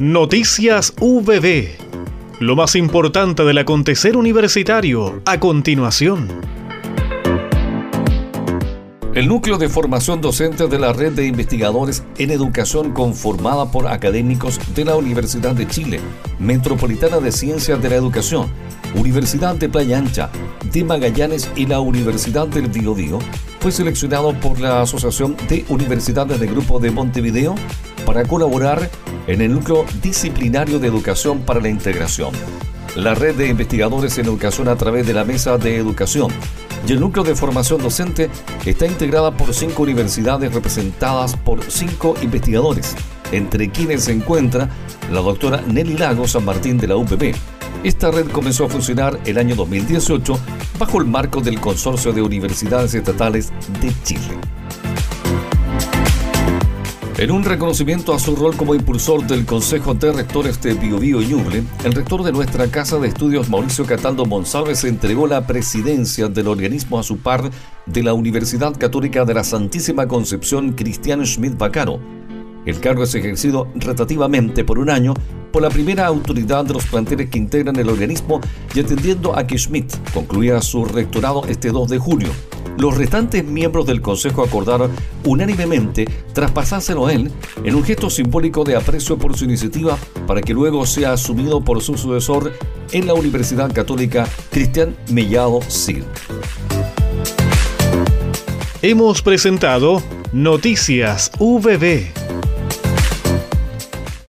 Noticias VB. Lo más importante del acontecer universitario a continuación. El núcleo de formación docente de la red de investigadores en educación conformada por académicos de la Universidad de Chile, Metropolitana de Ciencias de la Educación, Universidad de Playa Ancha, de Magallanes y la Universidad del Biobío, fue seleccionado por la Asociación de Universidades del Grupo de Montevideo para colaborar en el núcleo disciplinario de educación para la integración. La red de investigadores en educación a través de la Mesa de Educación y el núcleo de formación docente está integrada por cinco universidades representadas por cinco investigadores, entre quienes se encuentra la doctora Nelly Lago San Martín de la UPP. Esta red comenzó a funcionar el año 2018 bajo el marco del Consorcio de Universidades Estatales de Chile. En un reconocimiento a su rol como impulsor del Consejo de Rectores de Biobío y Ñuble, el rector de nuestra Casa de Estudios, Mauricio Cataldo Monsalves, entregó la presidencia del organismo a su par de la Universidad Católica de la Santísima Concepción Cristiano Schmidt Bacaro. El cargo es ejercido rotativamente por un año por la primera autoridad de los planteles que integran el organismo y atendiendo a que Schmidt concluía su rectorado este 2 de julio los restantes miembros del Consejo acordaron unánimemente traspasárselo a él en un gesto simbólico de aprecio por su iniciativa para que luego sea asumido por su sucesor en la Universidad Católica Cristian Mellado Cid. Hemos presentado Noticias VB